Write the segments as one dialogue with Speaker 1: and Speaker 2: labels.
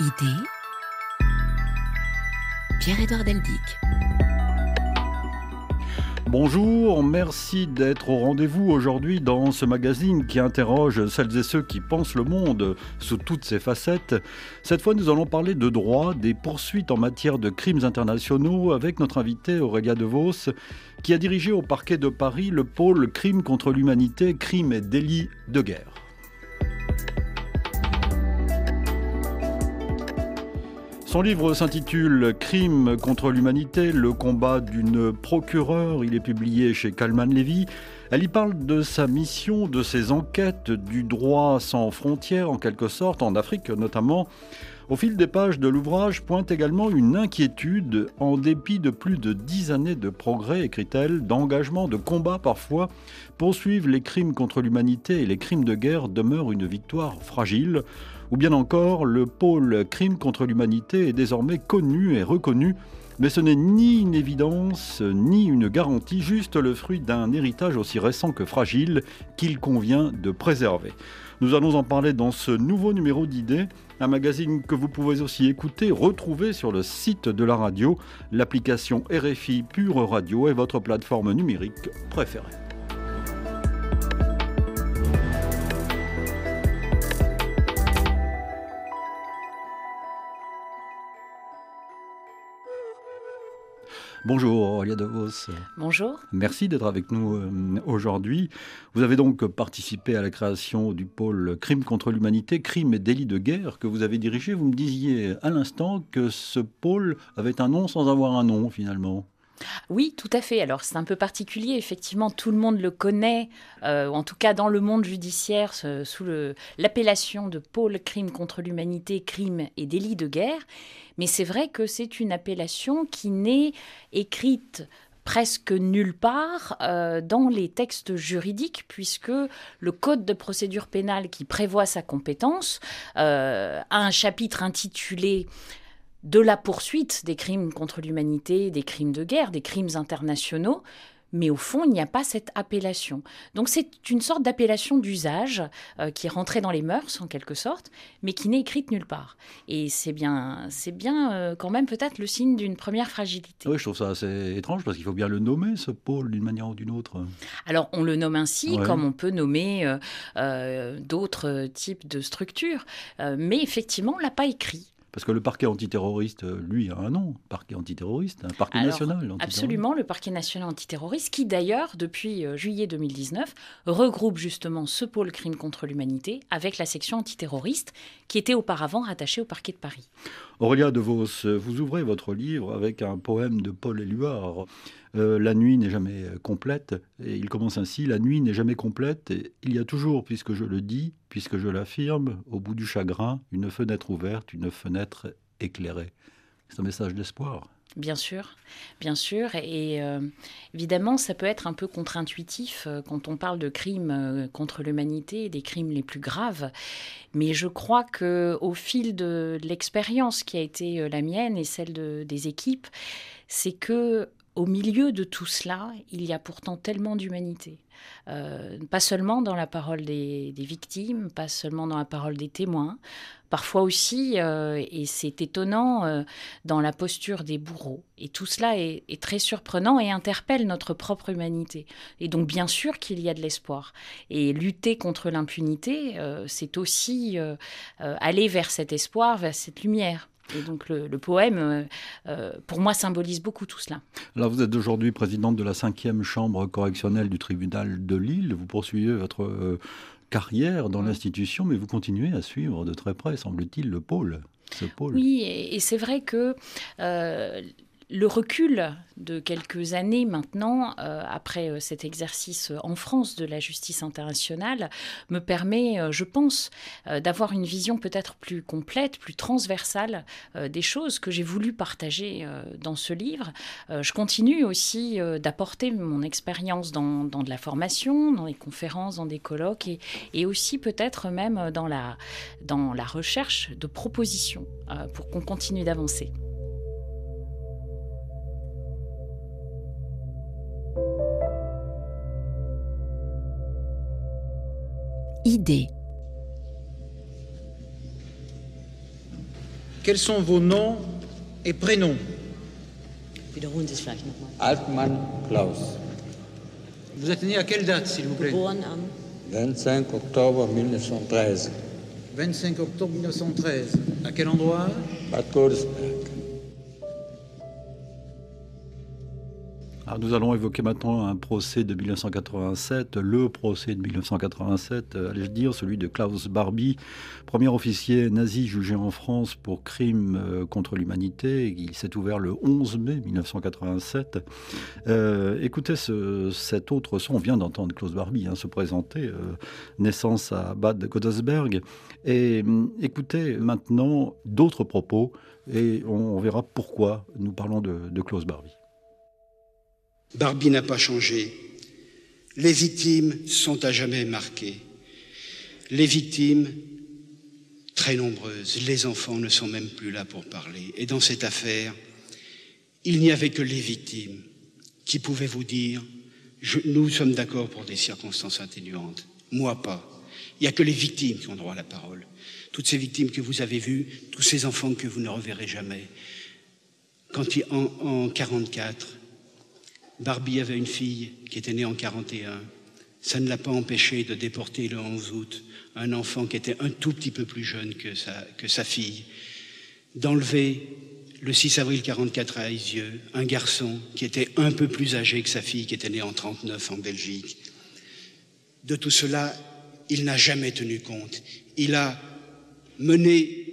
Speaker 1: Idée Pierre-Édouard Deldic.
Speaker 2: Bonjour, merci d'être au rendez-vous aujourd'hui dans ce magazine qui interroge celles et ceux qui pensent le monde sous toutes ses facettes. Cette fois, nous allons parler de droit, des poursuites en matière de crimes internationaux avec notre invité Aurélia De Vos, qui a dirigé au parquet de Paris le pôle Crimes contre l'humanité, crimes et délits de guerre. Son livre s'intitule Crime contre l'humanité, le combat d'une procureure. Il est publié chez Kalman Levy. Elle y parle de sa mission, de ses enquêtes, du droit sans frontières en quelque sorte, en Afrique notamment. Au fil des pages de l'ouvrage pointe également une inquiétude, en dépit de plus de dix années de progrès, écrit-elle, d'engagement, de combat parfois, poursuivre les crimes contre l'humanité et les crimes de guerre demeurent une victoire fragile. Ou bien encore, le pôle crime contre l'humanité est désormais connu et reconnu, mais ce n'est ni une évidence, ni une garantie, juste le fruit d'un héritage aussi récent que fragile qu'il convient de préserver. Nous allons en parler dans ce nouveau numéro d'idées, un magazine que vous pouvez aussi écouter, retrouver sur le site de la radio. L'application RFI Pure Radio est votre plateforme numérique préférée. Bonjour Aurélia Vos.
Speaker 3: Bonjour.
Speaker 2: Merci d'être avec nous euh, aujourd'hui. Vous avez donc participé à la création du pôle Crime contre l'humanité, crimes et délits de guerre que vous avez dirigé. Vous me disiez à l'instant que ce pôle avait un nom sans avoir un nom finalement.
Speaker 3: Oui, tout à fait. Alors c'est un peu particulier, effectivement, tout le monde le connaît, euh, en tout cas dans le monde judiciaire, sous l'appellation de pôle crime contre l'humanité, crimes et délits de guerre. Mais c'est vrai que c'est une appellation qui n'est écrite presque nulle part euh, dans les textes juridiques, puisque le Code de procédure pénale qui prévoit sa compétence euh, a un chapitre intitulé de la poursuite des crimes contre l'humanité, des crimes de guerre, des crimes internationaux, mais au fond, il n'y a pas cette appellation. Donc c'est une sorte d'appellation d'usage euh, qui est rentrée dans les mœurs, en quelque sorte, mais qui n'est écrite nulle part. Et c'est bien, c'est bien euh, quand même peut-être le signe d'une première fragilité.
Speaker 2: Oui, je trouve ça assez étrange, parce qu'il faut bien le nommer, ce pôle, d'une manière ou d'une autre.
Speaker 3: Alors on le nomme ainsi, comme on peut nommer euh, d'autres types de structures, mais effectivement, on ne l'a pas écrit.
Speaker 2: Parce que le parquet antiterroriste, lui, a un nom, parquet antiterroriste, un parquet national.
Speaker 3: Absolument, le parquet national antiterroriste, qui d'ailleurs, depuis euh, juillet 2019, regroupe justement ce pôle crime contre l'humanité avec la section antiterroriste, qui était auparavant rattachée au parquet de Paris.
Speaker 2: Aurélia De Vos, vous ouvrez votre livre avec un poème de Paul Éluard. Euh, la nuit n'est jamais euh, complète. Et il commence ainsi La nuit n'est jamais complète. Et il y a toujours, puisque je le dis, puisque je l'affirme, au bout du chagrin, une fenêtre ouverte, une fenêtre éclairée. C'est un message d'espoir.
Speaker 3: Bien sûr, bien sûr. Et euh, évidemment, ça peut être un peu contre-intuitif quand on parle de crimes contre l'humanité, des crimes les plus graves. Mais je crois que au fil de, l'expérience qui a été la mienne et celle des équipes, c'est que au milieu de tout cela, il y a pourtant tellement d'humanité. Euh, pas seulement dans la parole des, victimes, pas seulement dans la parole des témoins, parfois aussi, euh, et c'est étonnant, euh, dans la posture des bourreaux. Et tout cela est, est, très surprenant et interpelle notre propre humanité. Et donc bien sûr qu'il y a de l'espoir. Et lutter contre l'impunité, c'est aussi aller vers cet espoir, vers cette lumière. Et donc le, poème, euh, euh, pour moi, symbolise beaucoup tout cela.
Speaker 2: Alors vous êtes aujourd'hui présidente de la cinquième chambre correctionnelle du tribunal de Lille. Vous poursuivez votre euh, carrière dans l'institution, mais vous continuez à suivre de très près, semble-t-il, le pôle. Ce pôle.
Speaker 3: Oui, et, c'est vrai que le recul de quelques années maintenant, euh, après euh, cet exercice en France de la justice internationale, me permet, euh, je pense, d'avoir une vision peut-être plus complète, plus transversale des choses que j'ai voulu partager dans ce livre. je continue aussi d'apporter mon expérience dans, de la formation, dans les conférences, dans des colloques et, et aussi peut-être même dans la, dans la recherche de propositions pour qu'on continue d'avancer.
Speaker 1: Idée. Quels sont vos noms et prénoms
Speaker 4: Altmann Klaus.
Speaker 1: Vous êtes né à quelle date, s'il vous plaît
Speaker 4: 25 octobre 1913.
Speaker 1: 25 octobre 1913. À quel endroit?
Speaker 4: Bad Godesberg.
Speaker 2: Nous allons évoquer maintenant un procès de 1987, le procès de 1987, euh, allais-je dire, celui de Klaus Barbie, premier officier nazi jugé en France pour crime euh, contre l'humanité. Il s'est ouvert le 11 mai 1987. Euh, écoutez cet autre son, on vient d'entendre Klaus Barbie hein, se présenter, naissance à Bad Godesberg. Et écoutez maintenant d'autres propos et on, verra pourquoi nous parlons de Klaus Barbie.
Speaker 5: Barbie n'a pas changé. Les victimes sont à jamais marquées. Les victimes, très nombreuses, les enfants ne sont même plus là pour parler. Et dans cette affaire, il n'y avait que les victimes qui pouvaient vous dire nous sommes d'accord pour des circonstances atténuantes. Moi pas. Il n'y a que les victimes qui ont droit à la parole. Toutes ces victimes que vous avez vues, tous ces enfants que vous ne reverrez jamais. Quand en, en 44, Barbie avait une fille qui était née en 41. Ça ne l'a pas empêché de déporter le 11 août un enfant qui était un tout petit peu plus jeune que sa, fille, d'enlever le 6 avril 44 à Aisieux un garçon qui était un peu plus âgé que sa fille qui était née en 39 en Belgique. De tout cela, il n'a jamais tenu compte. Il a mené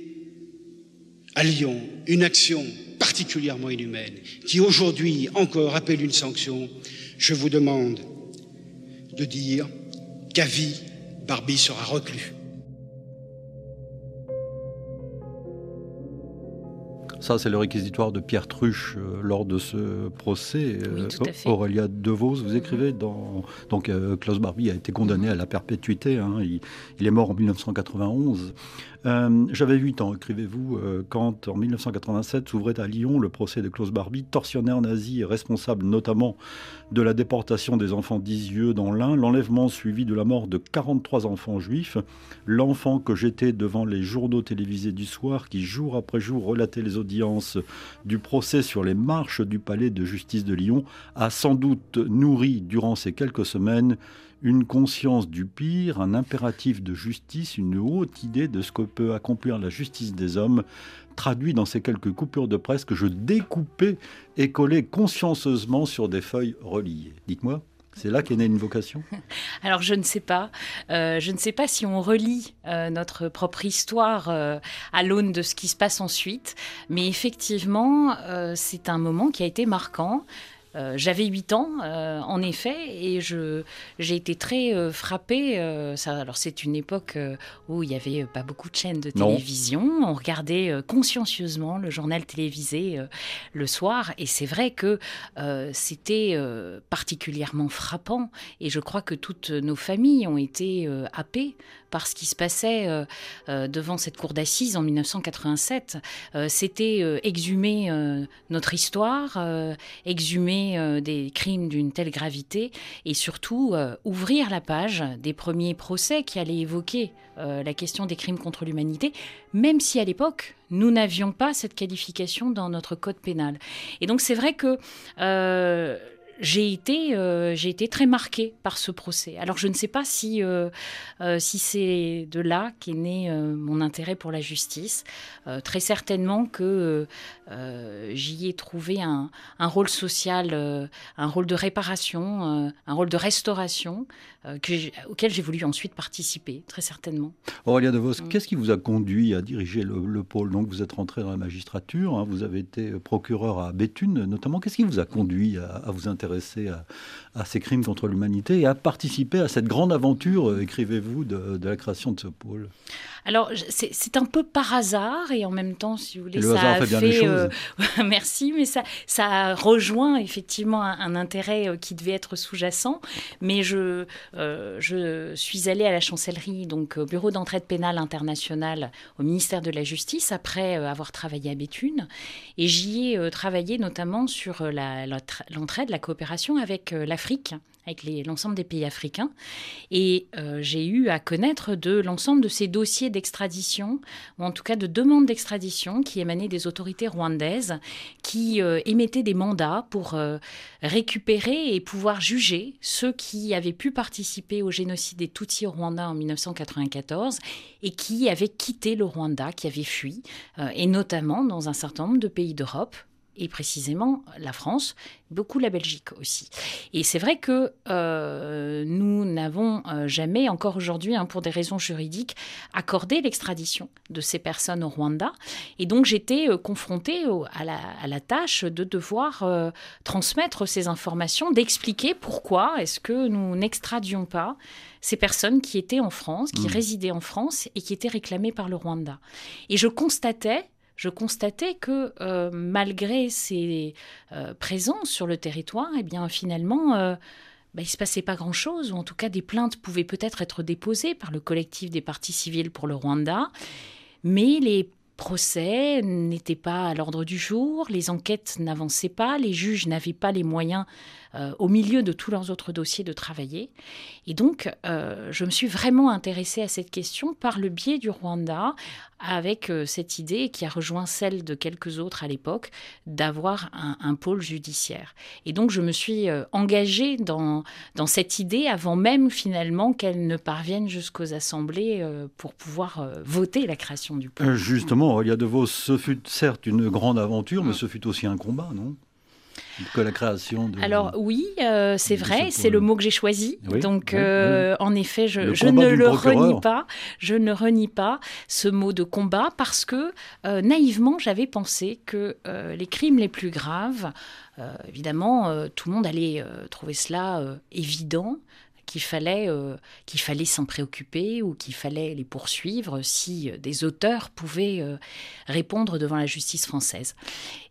Speaker 5: à Lyon une action particulièrement inhumaine, qui aujourd'hui encore appelle une sanction, je vous demande de dire qu'à vie, Barbie sera reclus.
Speaker 2: Ça, c'est le réquisitoire de Pierre Truche euh, lors de ce procès.
Speaker 3: Oui,
Speaker 2: euh, Aurélia DeVos, vous
Speaker 3: mhm.
Speaker 2: écrivez dans. Donc, euh, Klaus Barbie a été condamné à la perpétuité. Hein. il, il, est mort en 1991. Euh, j'avais 8 ans, écrivez-vous, euh, quand en 1987 s'ouvrait à Lyon le procès de Klaus Barbie, tortionnaire nazi responsable notamment de la déportation des enfants d'Isieux dans l'Ain, l'enlèvement suivi de la mort de 43 enfants juifs, l'enfant que j'étais devant les journaux télévisés du soir qui jour après jour relataient les audiences du procès sur les marches du palais de justice de Lyon, a sans doute nourri durant ces quelques semaines une conscience du pire, un impératif de justice, une haute idée de ce que peut accomplir la justice des hommes, traduit dans ces quelques coupures de presse que je découpais et collais consciencieusement sur des feuilles reliées. Dites-moi. C'est là qu'est née une vocation?
Speaker 3: Alors je ne sais pas. Euh, je ne sais pas si on relit euh, notre propre histoire euh, à l'aune de ce qui se passe ensuite, mais effectivement, c'est un moment qui a été marquant. Euh, j'avais 8 ans, euh, en effet, et j'ai été très euh, frappée. Ça, alors, c'est une époque où il n'y avait pas beaucoup de chaînes de télévision. On regardait consciencieusement le journal télévisé le soir, et c'est vrai que c'était particulièrement frappant. Et je crois que toutes nos familles ont été happées par ce qui se passait euh, euh, devant cette cour d'assises en 1987. Euh, c'était exhumer notre histoire, exhumer des crimes d'une telle gravité et surtout ouvrir la page des premiers procès qui allaient évoquer la question des crimes contre l'humanité, même si à l'époque, nous n'avions pas cette qualification dans notre code pénal. Et donc c'est vrai que j'ai été, euh, j'ai été très marquée par ce procès. Alors je ne sais pas si, euh, euh, si c'est de là qu'est né mon intérêt pour la justice. très certainement que j'y ai trouvé un, un rôle social, un rôle de réparation, un rôle de restauration auquel j'ai voulu ensuite participer, très certainement.
Speaker 2: Aurélia De Vos, mm. qu'est-ce qui vous a conduit à diriger le, pôle? Donc vous êtes rentré dans la magistrature, hein, vous avez été procureur à Béthune notamment. Qu'est-ce qui vous a conduit à, à vous intéresser à, ces crimes contre l'humanité et à participer à cette grande aventure, euh, écrivez-vous, de, la création de ce pôle?
Speaker 3: Alors, c'est un peu par hasard et en même temps, si vous voulez, ça a fait. Euh, merci, mais ça, ça a rejoint effectivement un, intérêt euh, qui devait être sous-jacent. Mais je, je suis allée à la chancellerie, donc au bureau d'entraide pénale internationale au ministère de la Justice, après avoir travaillé à Béthune. Et j'y ai travaillé notamment sur l'entraide, la, la coopération avec euh, l'Afrique avec l'ensemble des pays africains. Et euh, j'ai eu à connaître de l'ensemble de ces dossiers d'extradition, ou en tout cas de demandes d'extradition qui émanaient des autorités rwandaises, qui euh, émettaient des mandats pour euh, récupérer et pouvoir juger ceux qui avaient pu participer au génocide des Tutsis au Rwanda en 1994 et qui avaient quitté le Rwanda, qui avaient fui, et notamment dans un certain nombre de pays d'Europe, et précisément la France, beaucoup la Belgique aussi. Et c'est vrai que euh, nous n'avons euh, jamais, encore aujourd'hui, hein, pour des raisons juridiques, accordé l'extradition de ces personnes au Rwanda. Et donc j'étais euh, confrontée à, la, à, la, tâche de devoir transmettre ces informations, d'expliquer pourquoi est-ce que nous n'extradions pas ces personnes qui étaient en France, qui mmh. résidaient en France et qui étaient réclamées par le Rwanda. Et je constatais je constatais que euh, malgré ces euh, présences sur le territoire, eh bien finalement, euh, bah, il ne se passait pas grand-chose, ou en tout cas des plaintes pouvaient peut-être être déposées par le collectif des partis civils pour le Rwanda, mais les procès n'étaient pas à l'ordre du jour, les enquêtes n'avançaient pas, les juges n'avaient pas les moyens euh, au milieu de tous leurs autres dossiers de travailler. Et donc, euh, je me suis vraiment intéressée à cette question par le biais du Rwanda, avec euh, cette idée qui a rejoint celle de quelques autres à l'époque, d'avoir un, pôle judiciaire. Et donc, je me suis engagée dans, dans cette idée avant même finalement qu'elle ne parvienne jusqu'aux assemblées pour pouvoir voter la création du pôle.
Speaker 2: Justement, Aurélia De Vos, ce fut certes une grande aventure, mais mm. ce fut aussi un combat, non? Que la création de...
Speaker 3: Alors oui, euh, c'est vrai, c'est le mot que j'ai choisi. Donc euh, en effet, je, ne le renie pas. Je ne renie pas ce mot de combat parce que euh, naïvement, j'avais pensé que les crimes les plus graves, évidemment, tout le monde allait trouver cela évident qu'il fallait, euh, qu'il fallait s'en préoccuper ou qu'il fallait les poursuivre si euh, des auteurs pouvaient euh, répondre devant la justice française.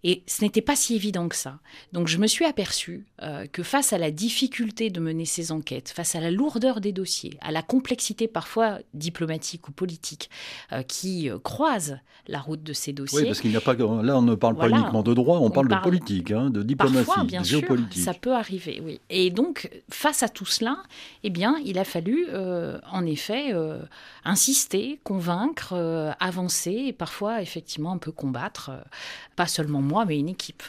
Speaker 3: Et ce n'était pas si évident que ça. Donc je me suis aperçue que face à la difficulté de mener ces enquêtes, face à la lourdeur des dossiers, à la complexité parfois diplomatique ou politique qui croise la route de ces dossiers.
Speaker 2: Oui, parce qu'il n'y a pas là on ne parle pas uniquement de droit, on, parle, de politique, hein, de diplomatie,
Speaker 3: parfois, bien
Speaker 2: de géopolitique.
Speaker 3: Sûr, ça peut arriver, oui. Et donc face à tout cela, eh bien, il a fallu euh, en effet euh, insister, convaincre, euh, avancer et parfois effectivement un peu combattre, pas seulement moi, mais une équipe.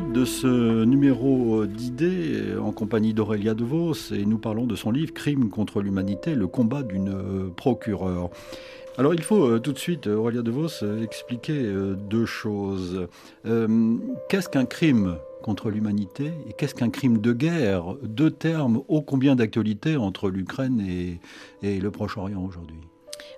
Speaker 2: De ce numéro d'idées en compagnie d'Aurélia De Vos et nous parlons de son livre Crime contre l'humanité, le combat d'une procureure. Alors il faut euh, tout de suite, Aurélia De Vos, expliquer euh, deux choses. Euh, qu'est-ce qu'un crime contre l'humanité et qu'est-ce qu'un crime de guerre? Deux termes ô combien d'actualité entre l'Ukraine et le Proche-Orient aujourd'hui?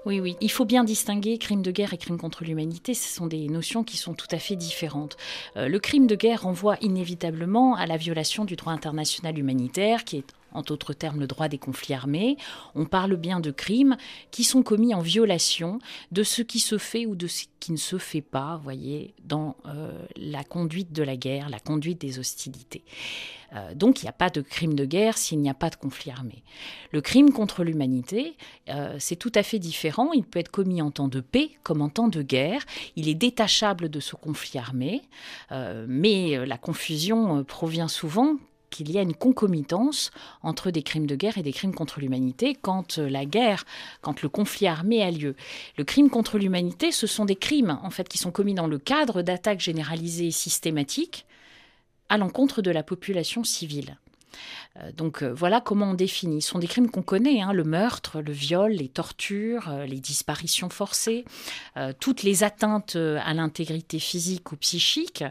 Speaker 3: Oui, oui. Il faut bien distinguer crime de guerre et crime contre l'humanité. Ce sont des notions qui sont tout à fait différentes. Euh, le crime de guerre renvoie inévitablement à la violation du droit international humanitaire qui est en d'autres termes le droit des conflits armés. On parle bien de crimes qui sont commis en violation de ce qui se fait ou de ce qui ne se fait pas, voyez, dans euh, la conduite de la guerre, la conduite des hostilités. Euh, donc il n'y a pas de crime de guerre s'il n'y a pas de conflit armé. Le crime contre l'humanité, euh, c'est tout à fait différent. Il peut être commis en temps de paix comme en temps de guerre. Il est détachable de ce conflit armé, mais la confusion provient souvent qu'il y a une concomitance entre des crimes de guerre et des crimes contre l'humanité quand euh, la guerre, quand le conflit armé a lieu. Le crime contre l'humanité, ce sont des crimes en fait qui sont commis dans le cadre d'attaques généralisées et systématiques à l'encontre de la population civile. Euh, donc euh, voilà comment on définit. Ce sont des crimes qu'on connaît, hein, le meurtre, le viol, les tortures, euh, les disparitions forcées, toutes les atteintes à l'intégrité physique ou psychique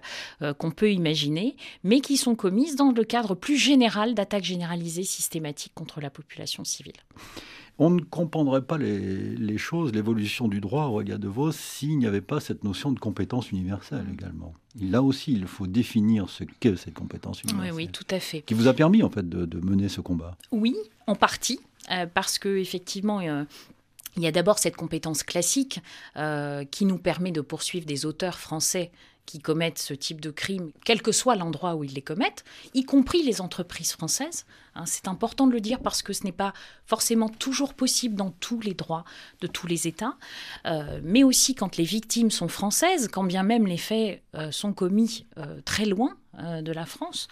Speaker 3: qu'on peut imaginer, mais qui sont commises dans le cadre plus général d'attaques généralisées systématiques contre la population civile.
Speaker 2: On ne comprendrait pas les, choses, l'évolution du droit, Aurélia De Vos, s'il n'y avait pas cette notion de compétence universelle également. Là aussi, il faut définir ce qu'est cette compétence universelle.
Speaker 3: Oui, oui, tout à fait.
Speaker 2: Qui vous a permis en fait de, mener ce combat.
Speaker 3: Oui, en partie, euh, parce que effectivement. Euh, il y a d'abord cette compétence classique euh, qui nous permet de poursuivre des auteurs français qui commettent ce type de crime, quel que soit l'endroit où ils les commettent, y compris les entreprises françaises. Hein, c'est important de le dire parce que ce n'est pas forcément toujours possible dans tous les droits de tous les États, euh, mais aussi quand les victimes sont françaises, quand bien même les faits euh, sont commis euh, très loin de la France.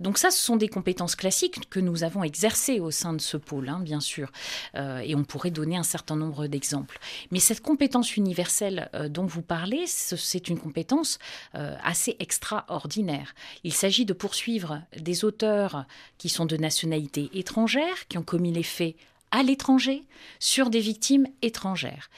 Speaker 3: Donc ça, ce sont des compétences classiques que nous avons exercées au sein de ce pôle, hein, bien sûr. Euh, et on pourrait donner un certain nombre d'exemples. Mais cette compétence universelle euh, dont vous parlez, c'est une compétence euh, assez extraordinaire. Il s'agit de poursuivre des auteurs qui sont de nationalité étrangère, qui ont commis les faits à l'étranger, sur des victimes étrangères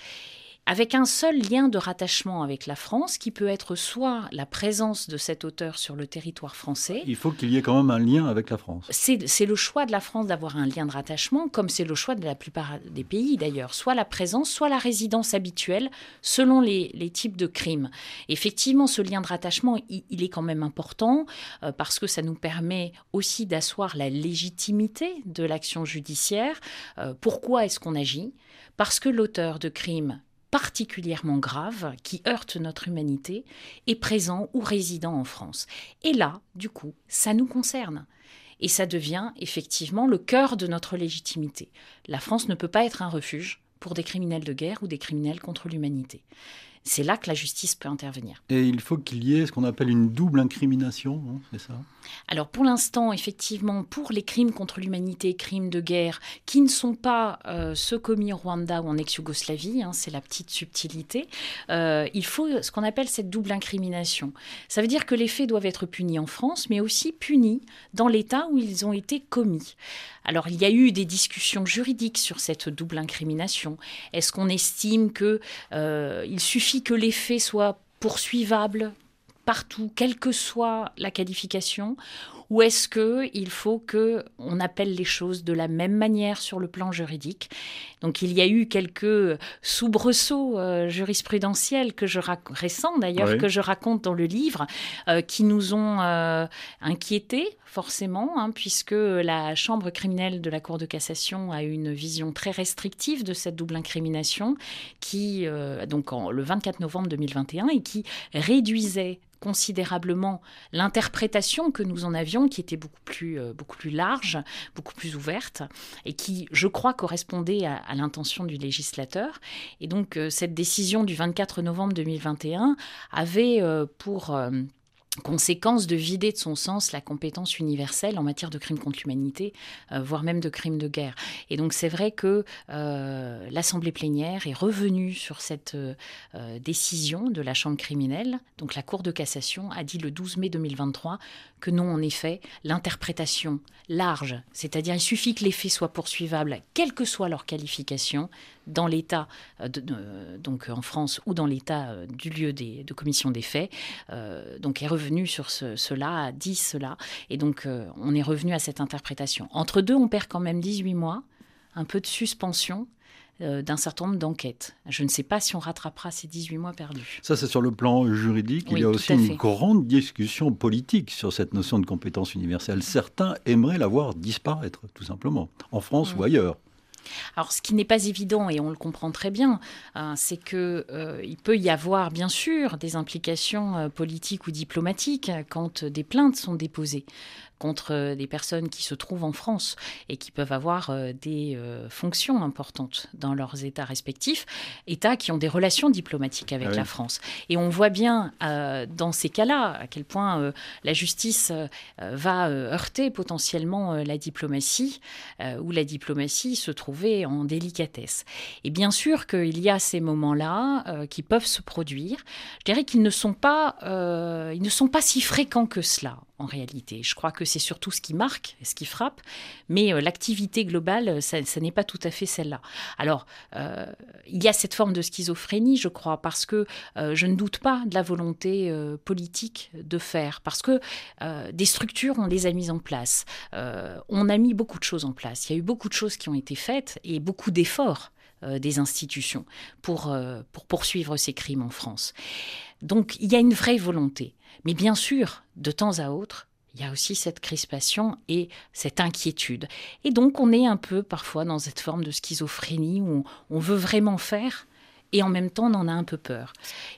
Speaker 3: avec un seul lien de rattachement avec la France, qui peut être soit la présence de cet auteur sur le territoire français.
Speaker 2: Il faut qu'il y ait quand même un lien avec la France.
Speaker 3: C'est le choix de la France d'avoir un lien de rattachement, comme c'est le choix de la plupart des pays d'ailleurs, soit la présence, soit la résidence habituelle, selon les, types de crimes. Effectivement, ce lien de rattachement, il, est quand même important, euh, parce que ça nous permet aussi d'asseoir la légitimité de l'action judiciaire. Euh, pourquoi est-ce qu'on agit? Parce que l'auteur de crime particulièrement grave qui heurte notre humanité est présent ou résident en France. Et là, du coup, ça nous concerne. Et ça devient effectivement le cœur de notre légitimité. La France ne peut pas être un refuge pour des criminels de guerre ou des criminels contre l'humanité. C'est là que la justice peut intervenir.
Speaker 2: Et il faut qu'il y ait ce qu'on appelle une double incrimination, c'est ça?
Speaker 3: Alors pour l'instant, effectivement, pour les crimes contre l'humanité, crimes de guerre, qui ne sont pas euh, ceux commis au Rwanda ou en ex-Yougoslavie, hein, c'est la petite subtilité, euh, il faut ce qu'on appelle cette double incrimination. Ça veut dire que les faits doivent être punis en France, mais aussi punis dans l'État où ils ont été commis. Alors il y a eu des discussions juridiques sur cette double incrimination. Est-ce qu'on estime qu'il euh, suffit que les faits soient poursuivables partout, quelle que soit la qualification, ou est-ce que il faut que on appelle les choses de la même manière sur le plan juridique? Donc il y a eu quelques soubresauts euh, jurisprudentiels que je récents d'ailleurs que je raconte dans le livre euh, qui nous ont euh, inquiétés forcément, hein, puisque la Chambre criminelle de la Cour de cassation a eu une vision très restrictive de cette double incrimination, qui, donc le 24 novembre 2021, et qui réduisait considérablement l'interprétation que nous en avions, qui était beaucoup plus, euh, beaucoup plus large, beaucoup plus ouverte, et qui, je crois, correspondait à, l'intention du législateur. Et donc, euh, cette décision du 24 novembre 2021 avait euh, pour conséquence de vider de son sens la compétence universelle en matière de crimes contre l'humanité, voire même de crimes de guerre. Et donc c'est vrai que l'Assemblée plénière est revenue sur cette décision de la Chambre criminelle. Donc la Cour de cassation a dit le 12 mai 2023 que non, en effet, l'interprétation large, c'est-à-dire il suffit que les faits soient poursuivables, quelle que soit leur qualification, dans l'état, donc en France ou dans l'état du lieu de commission des faits, donc est revenu sur cela, a dit cela, et donc on est revenu à cette interprétation. Entre deux, on perd quand même 18 mois, un peu de suspension, euh, d'un certain nombre d'enquêtes. Je ne sais pas si on rattrapera ces 18 mois perdus.
Speaker 2: Ça, c'est sur le plan juridique. Il y a aussi une grande discussion politique sur cette notion de compétence universelle. Certains aimeraient la voir disparaître, tout simplement, en France ou mm. ailleurs.
Speaker 3: Alors, ce qui n'est pas évident, et on le comprend très bien, hein, c'est qu'il euh, peut y avoir, bien sûr, des implications euh, politiques ou diplomatiques quand des plaintes sont déposées contre euh, des personnes qui se trouvent en France et qui peuvent avoir euh, des euh, fonctions importantes dans leurs États respectifs, États qui ont des relations diplomatiques avec ah la France. Et on voit bien dans ces cas-là à quel point la justice va heurter potentiellement la diplomatie, où la diplomatie se trouvait en délicatesse. Et bien sûr qu'il y a ces moments-là qui peuvent se produire. Je dirais qu'ils ne sont pas, ils ne sont pas si fréquents que cela en réalité. Je crois que c'est surtout ce qui marque, ce qui frappe, mais euh, l'activité globale, ça, n'est pas tout à fait celle-là. Alors, euh, il y a cette forme de schizophrénie, je crois, parce que euh, je ne doute pas de la volonté politique de faire, parce que des structures, on les a mises en place. on a mis beaucoup de choses en place. Il y a eu beaucoup de choses qui ont été faites et beaucoup d'efforts des institutions pour poursuivre ces crimes en France. Donc il y a une vraie volonté. Mais bien sûr, de temps à autre, il y a aussi cette crispation et cette inquiétude. Et donc on est un peu parfois dans cette forme de schizophrénie où on, veut vraiment faire et en même temps on en a un peu peur.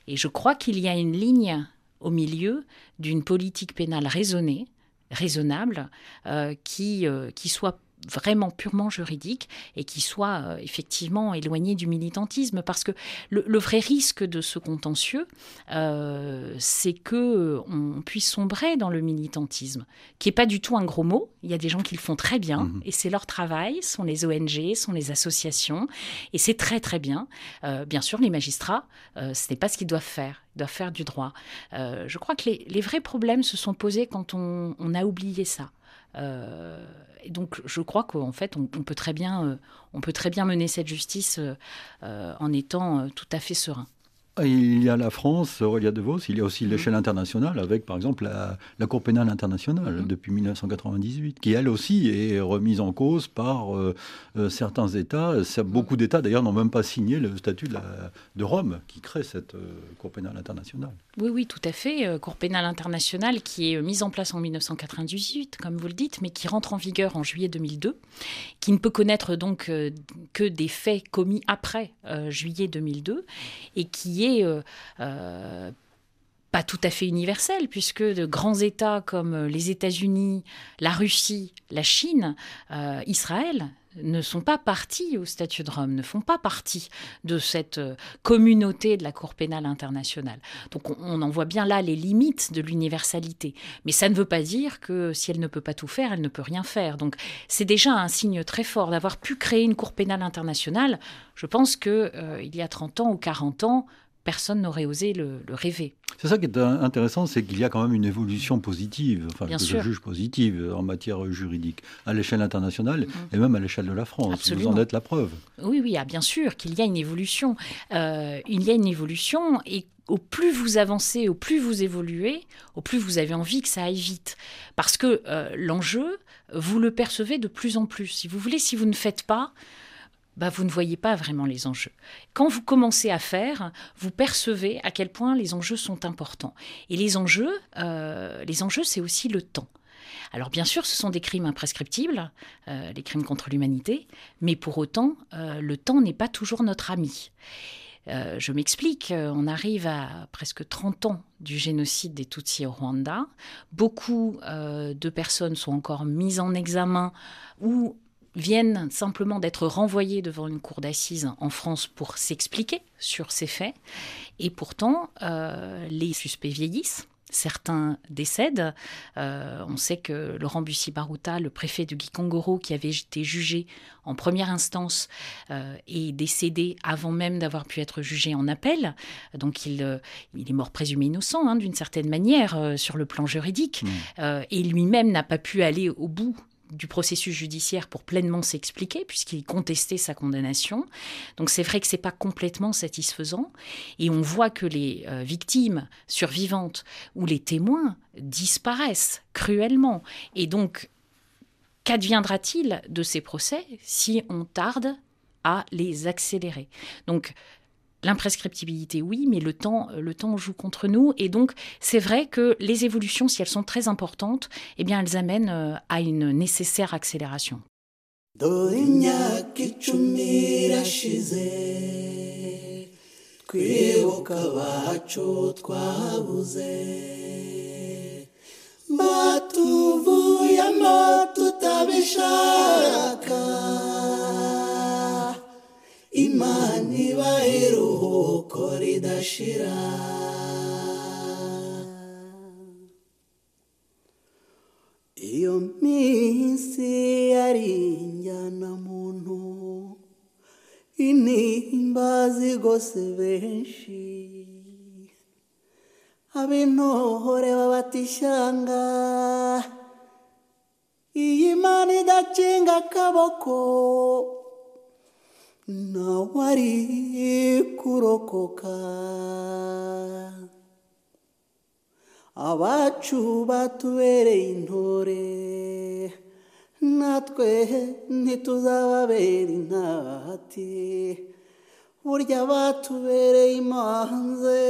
Speaker 3: Et je crois qu'il y a une ligne au milieu d'une politique pénale raisonnée, raisonnable, euh, qui, euh, qui soit vraiment purement juridique et qui soit euh, effectivement éloigné du militantisme. Parce que le, vrai risque de ce contentieux, euh, c'est que on puisse sombrer dans le militantisme, qui n'est pas du tout un gros mot. Il y a des gens qui le font très bien mhm. et c'est leur travail, sont les ONG, sont les associations et c'est très très bien. Euh, bien sûr, les magistrats, ce n'est pas ce qu'ils doivent faire. Ils doivent faire du droit. je crois que les, vrais problèmes se sont posés quand on, on a oublié ça. Euh, et donc, je crois qu'en fait, on, peut très bien, euh, on peut très bien mener cette justice euh, en étant tout à fait serein.
Speaker 2: Il y a la France, Aurélia De Vos, il y a aussi mhm. l'échelle internationale avec, par exemple, la, Cour pénale internationale mhm. depuis 1998, qui elle aussi est remise en cause par euh, euh, certains États. Beaucoup d'États d'ailleurs n'ont même pas signé le statut de, Rome qui crée cette euh, Cour pénale internationale.
Speaker 3: Oui, oui, tout à fait. Cour pénale internationale qui est mise en place en 1998, comme vous le dites, mais qui rentre en vigueur en juillet 2002, qui ne peut connaître donc que des faits commis après juillet 2002 et qui est euh, euh, pas tout à fait universel, puisque de grands États comme euh, les États-Unis, la Russie, la Chine, Israël ne sont pas partis au statut de Rome, ne font pas partie de cette communauté de la Cour pénale internationale. Donc on, en voit bien là les limites de l'universalité. Mais ça ne veut pas dire que si elle ne peut pas tout faire, elle ne peut rien faire. Donc c'est déjà un signe très fort d'avoir pu créer une Cour pénale internationale. Je pense qu'il il y a 30 ans ou 40 ans, personne n'aurait osé le, rêver.
Speaker 2: C'est ça qui est intéressant, c'est qu'il y a quand même une évolution positive, enfin que je juge positive en matière juridique, à l'échelle internationale mm-hmm. et même à l'échelle de la France. Vous en êtes la preuve.
Speaker 3: Oui, oui, ah, bien sûr qu'il y a une évolution. Euh, il y a une évolution et au plus vous avancez, au plus vous évoluez, au plus vous avez envie que ça aille vite. Parce que euh, l'enjeu, vous le percevez de plus en plus. Si vous voulez, si vous ne faites pas, bah, vous ne voyez pas vraiment les enjeux. Quand vous commencez à faire, vous percevez à quel point les enjeux sont importants. Et les enjeux, euh, les enjeux, c'est aussi le temps. Alors bien sûr, ce sont des crimes imprescriptibles, euh, les crimes contre l'humanité, mais pour autant, euh, le temps n'est pas toujours notre ami. je m'explique, on arrive à presque 30 ans du génocide des Tutsis au Rwanda. Beaucoup de personnes sont encore mises en examen ou viennent simplement d'être renvoyés devant une cour d'assises en France pour s'expliquer sur ces faits. Et pourtant, euh, les suspects vieillissent. Certains décèdent. Euh, on sait que Laurent Bussy-Barouta, le préfet de Gikongoro, qui avait été jugé en première instance, euh, est décédé avant même d'avoir pu être jugé en appel. Donc il, il est mort présumé innocent, hein, d'une certaine manière, sur le plan juridique. Mmh. et lui-même n'a pas pu aller au bout du processus judiciaire pour pleinement s'expliquer, puisqu'il contestait sa condamnation. Donc c'est vrai que c'est pas complètement satisfaisant. Et on voit que les euh, victimes survivantes ou les témoins disparaissent cruellement. Et donc, qu'adviendra-t-il de ces procès si on tarde à les accélérer? Donc, L'imprescriptibilité, oui, mais le temps, le temps joue contre nous. Et donc, c'est vrai que les évolutions, si elles sont très importantes, eh bien, elles amènent euh, à une nécessaire accélération.
Speaker 6: Imana ibahe iruhuko ridashira iyo minsi yari injyana muntu intimba zigose benshi. Ab'intore babatishyanga iyi mana idakinga akaboko. Nawari kurokoka. Abacu batubereye intore natwe ntituzababera intati. Burya batubereye imanze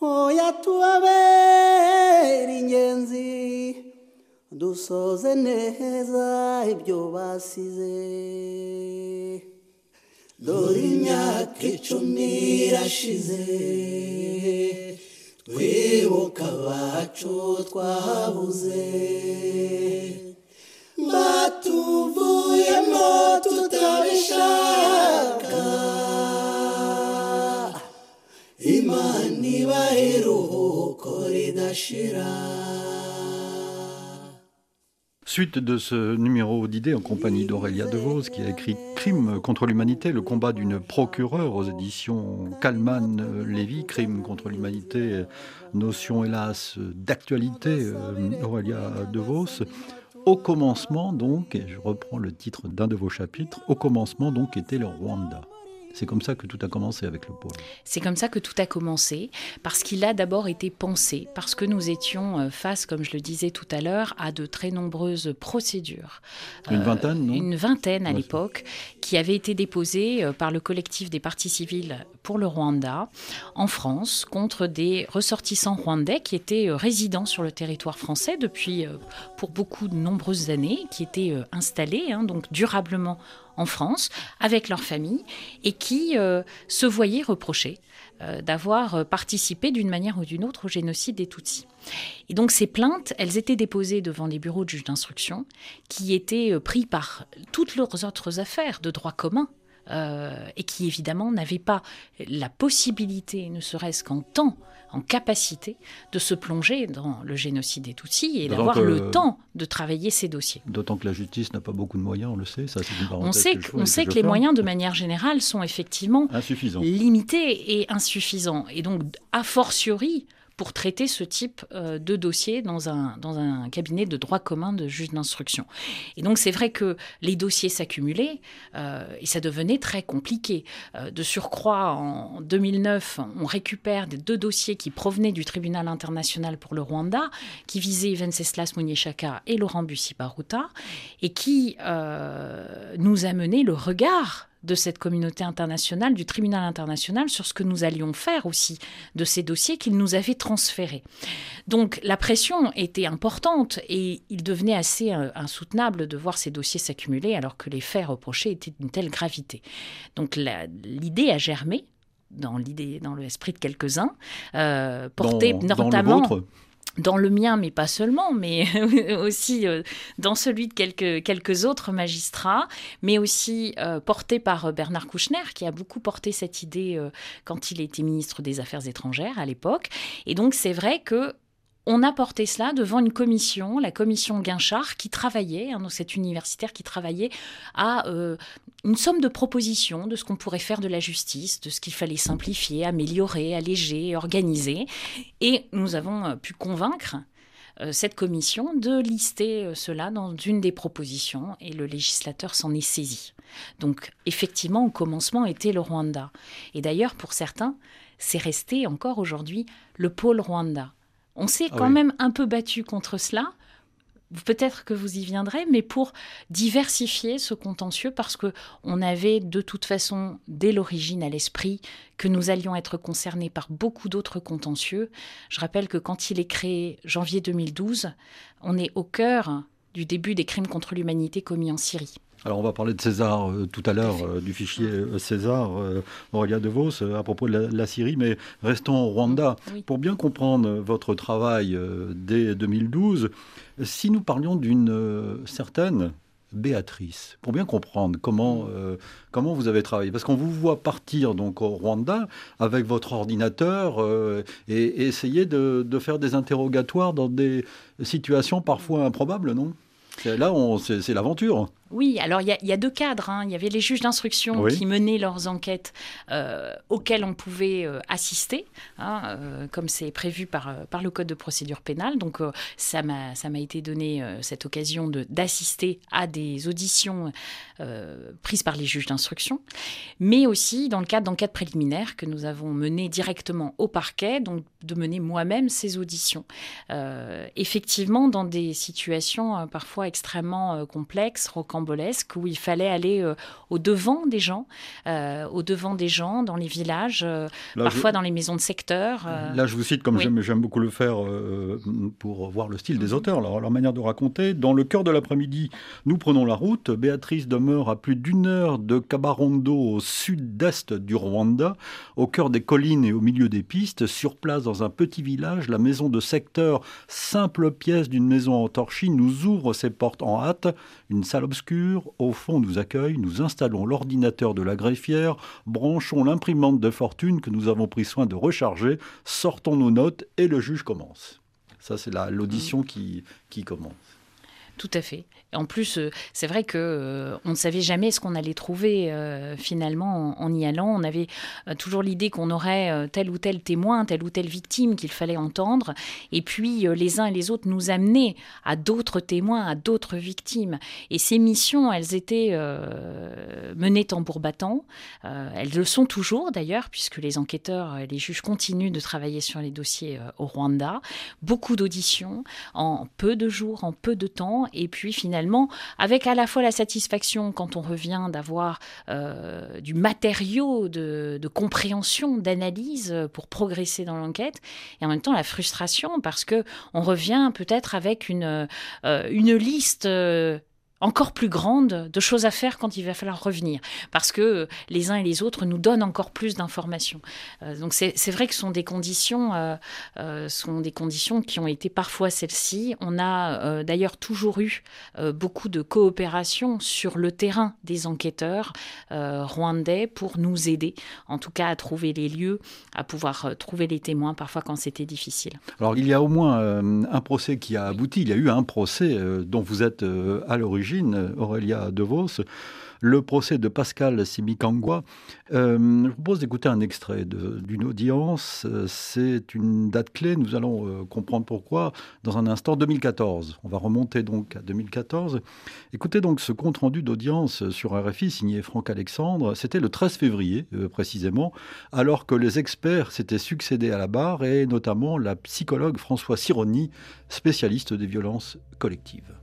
Speaker 6: hoya tubabera ingenzi dusoze neza ibyo basize. Dore imyaka icumi irashize. Twibuka abacu twabuze batuvuyemo tutabishaka. Imana ibahe iruhuko ridashira.
Speaker 2: Suite de ce numéro d'idées en compagnie d'Aurélia DeVos qui a écrit Crime contre l'humanité, le combat d'une procureure aux éditions Kalman Lévy, Crime contre l'humanité, notion hélas d'actualité, euh, Aurélia DeVos. Au commencement donc, et je reprends le titre d'un de vos chapitres, au commencement donc était le Rwanda. C'est comme ça que tout a commencé avec le pôle.
Speaker 3: C'est comme ça que tout a commencé, parce qu'il a d'abord été pensé, parce que nous étions euh, face, comme je le disais tout à l'heure, à de très nombreuses procédures.
Speaker 2: Une vingtaine, non?
Speaker 3: Une vingtaine à l'époque, qui avaient été déposées euh, par le collectif des partis civils pour le Rwanda, en France, contre des ressortissants rwandais qui étaient euh, résidents sur le territoire français depuis, pour beaucoup de nombreuses années, qui étaient installés, hein, donc durablement en France avec leur famille et qui euh, se voyaient reprocher euh, d'avoir participé d'une manière ou d'une autre au génocide des Tutsis. Et donc ces plaintes, elles étaient déposées devant les bureaux de juges d'instruction qui étaient euh, pris par toutes leurs autres affaires de droit commun. Et qui évidemment n'avaient pas la possibilité, ne serait-ce qu'en temps, en capacité de se plonger dans le génocide des Tutsis et d'avoir le temps de travailler ces dossiers.
Speaker 2: D'autant que la justice n'a pas beaucoup de moyens, on le sait, ça c'est une
Speaker 3: On sait que, on sait que, les moyens de manière générale sont effectivement limités et insuffisants. Et donc, a fortiori, pour traiter ce type euh, de dossier dans un, cabinet de droit commun de juge d'instruction. Et donc c'est vrai que les dossiers s'accumulaient euh, et ça devenait très compliqué. Euh, de surcroît, en 2009, on récupère des deux dossiers qui provenaient du tribunal international pour le Rwanda, qui visaient Venceslas Munyeshaka et Laurent Bussi-Baruta, et qui nous a mené le regard de cette communauté internationale, du tribunal international, sur ce que nous allions faire aussi de ces dossiers qu'il nous avait transférés. Donc la pression était importante et il devenait assez euh, insoutenable de voir ces dossiers s'accumuler alors que les faits reprochés étaient d'une telle gravité. Donc l'idée a germé dans l'idée, dans l'esprit de quelques-uns, euh, portée notamment dans le mien, mais pas seulement, mais aussi euh, dans celui de quelques, quelques autres magistrats, mais aussi euh, porté par euh, Bernard Kouchner, qui a beaucoup porté cette idée quand il était ministre des Affaires étrangères à l'époque. Et donc c'est vrai que on a porté cela devant une commission, la commission Guinchard, qui travaillait, hein, cet universitaire qui travaillait à euh, une somme de propositions de ce qu'on pourrait faire de la justice, de ce qu'il fallait simplifier, améliorer, alléger, organiser. Et nous avons euh, pu convaincre euh, cette commission de lister cela dans une des propositions et le législateur s'en est saisi. Donc effectivement, au commencement était le Rwanda. Et d'ailleurs, pour certains, c'est resté encore aujourd'hui le pôle Rwanda. On s'est ah quand même un peu battu contre cela. peut-être que vous y viendrez, mais pour diversifier ce contentieux, parce que on avait de toute façon dès l'origine à l'esprit que nous allions être concernés par beaucoup d'autres contentieux. Je rappelle que quand il est créé janvier 2012, on est au cœur du début des crimes contre l'humanité commis en Syrie.
Speaker 2: Alors on va parler de César euh, tout à l'heure, euh, du fichier euh, César, Aurélia De Vos, à propos de la, Syrie, mais restons au Rwanda. Pour bien comprendre votre travail dès 2012, si nous parlions d'une certaine Béatrice, pour bien comprendre comment, comment vous avez travaillé. Parce qu'on vous voit partir donc au Rwanda avec votre ordinateur et, essayer de, de, faire des interrogatoires dans des situations parfois improbables, non? Là, c'est l'aventure.
Speaker 3: Oui, alors il y, a deux cadres. Hein. Il y avait les juges d'instruction qui menaient leurs enquêtes euh, auxquelles on pouvait euh, assister, hein, euh, comme c'est prévu par, par le Code de procédure pénale. Donc ça m'a été donné cette occasion d'assister à des auditions prises par les juges d'instruction, mais aussi dans le cadre d'enquêtes préliminaires que nous avons menées directement au parquet, donc de mener moi-même ces auditions. effectivement, dans des situations parfois extrêmement complexes, où il fallait aller euh, au devant des gens, euh, au devant des gens dans les villages, euh, parfois dans les maisons de secteur.
Speaker 2: Là, je vous cite comme j'aime beaucoup le faire pour voir le style des auteurs, leur, leur, manière de raconter. Dans le cœur de l'après-midi, nous prenons la route. Béatrice demeure à plus d'une heure de Kabarondo, au sud-est du Rwanda, au cœur des collines et au milieu des pistes. Sur place, dans un petit village, la maison de secteur, simple pièce d'une maison en torchis, nous ouvre ses portes en hâte. Une salle obscure au fond nous accueille, nous installons l'ordinateur de la greffière, branchons l'imprimante de fortune que nous avons pris soin de recharger, sortons nos notes et le juge commence. Ça, c'est l'audition qui, qui commence.
Speaker 3: Tout à fait. En plus, euh, c'est vrai que euh, on ne savait jamais ce qu'on allait trouver euh, finalement en, y allant. On avait toujours l'idée qu'on aurait tel ou tel témoin, telle ou telle victime qu'il fallait entendre, et puis les uns et les autres nous amener à d'autres témoins, à d'autres victimes. Et ces missions, elles étaient menées tambour battant. elles le sont toujours d'ailleurs, puisque les enquêteurs les juges continuent de travailler sur les dossiers au Rwanda. Beaucoup d'auditions en peu de jours, en peu de temps, et puis finalement avec à la fois la satisfaction quand on revient d'avoir euh, du matériau de, compréhension, d'analyse pour progresser dans l'enquête, et en même temps la frustration parce que on revient peut-être avec une, euh, liste euh, encore plus grande de choses à faire quand il va falloir revenir, parce que les uns et les autres nous donnent encore plus d'informations. Euh, donc c'est vrai que ce sont des conditions, euh, euh, sont des conditions qui ont été parfois celles-ci. On a d'ailleurs toujours eu beaucoup de coopération sur le terrain des enquêteurs rwandais pour nous aider, en tout cas à trouver les lieux, à pouvoir trouver les témoins parfois quand c'était difficile.
Speaker 2: Alors il y a au moins un procès qui a abouti. Il y a eu un procès dont vous êtes à l'origine Aurélia De Vos, le procès de Pascal Simikangwa. Euh, je vous propose d'écouter un extrait d'une audience. C'est une date clé, nous allons euh, comprendre pourquoi dans un instant, 2014. On va remonter donc à 2014. Écoutez donc ce compte-rendu d'audience sur RFI signé Franck Alexandre. C'était le 13 février, euh, précisément, alors que les experts s'étaient succédés à la barre et notamment la psychologue François Sironi, spécialiste des violences collectives.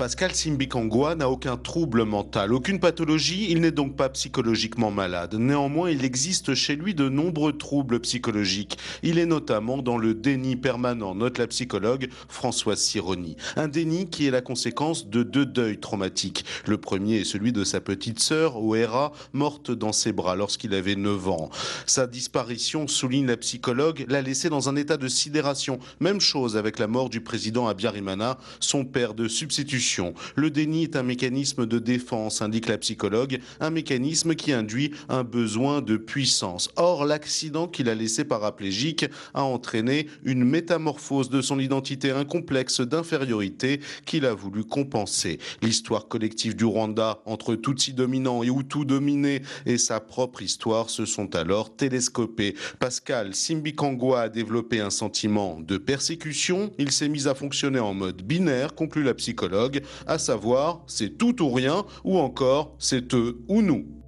Speaker 7: Pascal Simbikangwa n'a aucun trouble mental, aucune pathologie, il n'est donc pas psychologiquement malade. Néanmoins, il existe chez lui de nombreux troubles psychologiques. Il est notamment dans le déni permanent, note la psychologue Françoise Sironi. Un déni qui est la conséquence de deux deuils traumatiques. Le premier est celui de sa petite sœur, Oera, morte dans ses bras lorsqu'il avait 9 ans. Sa disparition, souligne la psychologue, l'a laissé dans un état de sidération. Même chose avec la mort du président Abiyarimana, son père de substitution le déni est un mécanisme de défense, indique la psychologue, un mécanisme qui induit un besoin de puissance. Or, l'accident qu'il a laissé paraplégique a entraîné une métamorphose de son identité, un complexe d'infériorité qu'il a voulu compenser. L'histoire collective du Rwanda entre Tutsi dominant et Hutu dominé et sa propre histoire se sont alors télescopées. Pascal Simbikangwa a développé un sentiment de persécution. Il s'est mis à fonctionner en mode binaire, conclut la psychologue à savoir c'est tout ou rien ou encore c'est eux ou nous.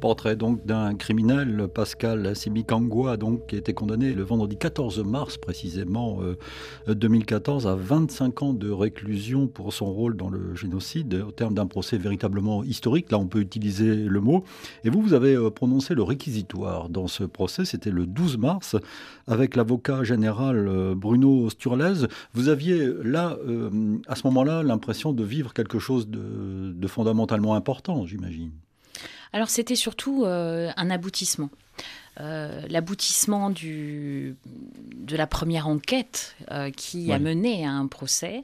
Speaker 2: Portrait donc d'un criminel, Pascal Simikangwa, donc, qui a été condamné le vendredi 14 mars précisément 2014 euh, à 25 ans de réclusion pour son rôle dans le génocide, au terme d'un procès véritablement historique. Là, on peut utiliser le mot. Et vous, vous avez euh, prononcé le réquisitoire dans ce procès. C'était le 12 mars avec l'avocat général euh, Bruno Sturlez. Vous aviez là, à ce moment-là, l'impression de vivre quelque chose de fondamentalement important, j'imagine.
Speaker 3: Alors c'était surtout euh, un aboutissement. Euh, l'aboutissement de la première enquête euh, qui a mené à un procès,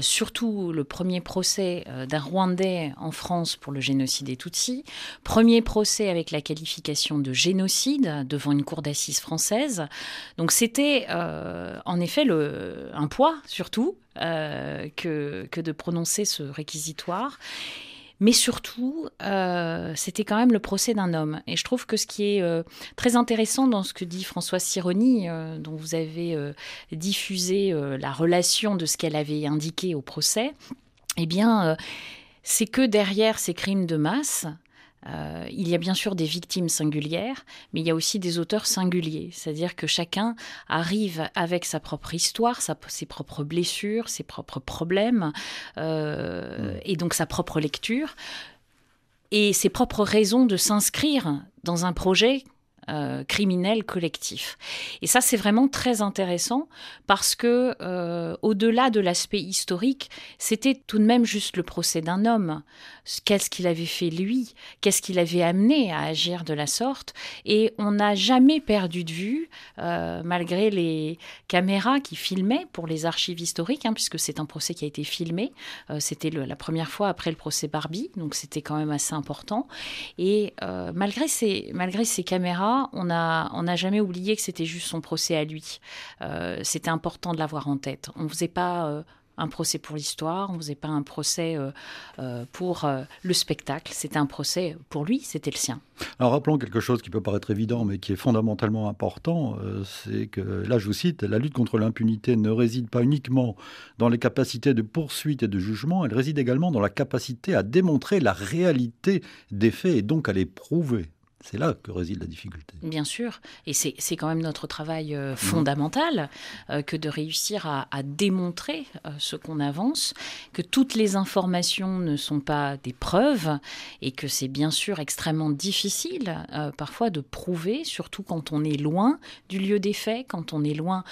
Speaker 3: surtout le premier procès d'un Rwandais en France pour le génocide des Tutsis, premier procès avec la qualification de génocide devant une cour d'assises française. Donc c'était en effet le, un poids surtout que, que de prononcer ce réquisitoire. Mais surtout, euh, c'était quand même le procès d'un homme. Et je trouve que ce qui est euh, très intéressant dans ce que dit Françoise Sironi, euh, dont vous avez diffusé la relation de ce qu'elle avait indiqué au procès, eh bien, c'est que derrière ces crimes de masse, euh, il y a bien sûr des victimes singulières, mais il y a aussi des auteurs singuliers. C'est-à-dire que chacun arrive avec sa propre histoire, ses propres blessures, ses propres problèmes, euh, et donc sa propre lecture, et ses propres raisons de s'inscrire dans un projet euh, criminel collectif. Et ça, c'est vraiment très intéressant parce que, euh, au-delà de l'aspect historique, c'était tout de même juste le procès d'un homme. Qu'est-ce qu'il avait fait lui? Qu'est-ce qu'il avait amené à agir de la sorte? Et on n'a jamais perdu de vue, euh, malgré les caméras qui filmaient pour les archives historiques, hein, puisque c'est un procès qui a été filmé. c'était la première fois après le procès Barbie, donc c'était quand même assez important. Et malgré ces, malgré ces caméras, on n'a jamais oublié que c'était juste son procès à lui. Euh, c'était important de l'avoir en tête. On ne faisait pas euh, un procès pour l'histoire, on ne faisait pas un procès euh, pour le spectacle, c'était un procès pour lui, c'était le sien.
Speaker 2: Alors rappelons quelque chose qui peut paraître évident, mais qui est fondamentalement important, c'est que, là je vous cite, la lutte contre l'impunité ne réside pas uniquement dans les capacités de poursuite et de jugement, elle réside également dans la capacité à démontrer la réalité des faits et donc à les prouver. C'est là que réside la difficulté.
Speaker 3: Bien sûr, et c'est quand même notre travail euh, fondamental euh, que de réussir à, démontrer euh, ce qu'on avance, que toutes les informations ne sont pas des preuves, et que c'est bien sûr extrêmement difficile parfois de prouver, surtout quand on est loin du lieu des faits, quand on est loin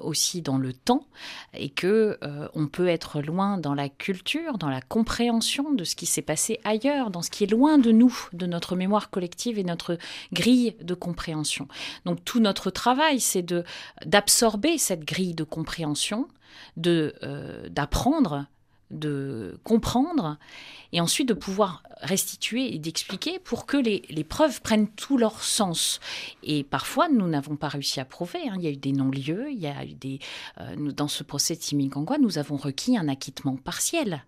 Speaker 3: aussi dans le temps, et que on peut être loin dans la culture, dans la compréhension de ce qui s'est passé ailleurs, dans ce qui est loin de nous, de notre mémoire collective et notre grille de compréhension. Donc tout notre travail, c'est de d'absorber cette grille de compréhension, de euh, d'apprendre de comprendre et ensuite de pouvoir restituer et d'expliquer pour que les, preuves prennent tout leur sens. Et parfois, nous n'avons pas réussi à prouver. Hein. Il y a eu des non-lieux, il y a eu des... Euh, dans ce procès de Simingangwa, nous avons requis un acquittement partiel.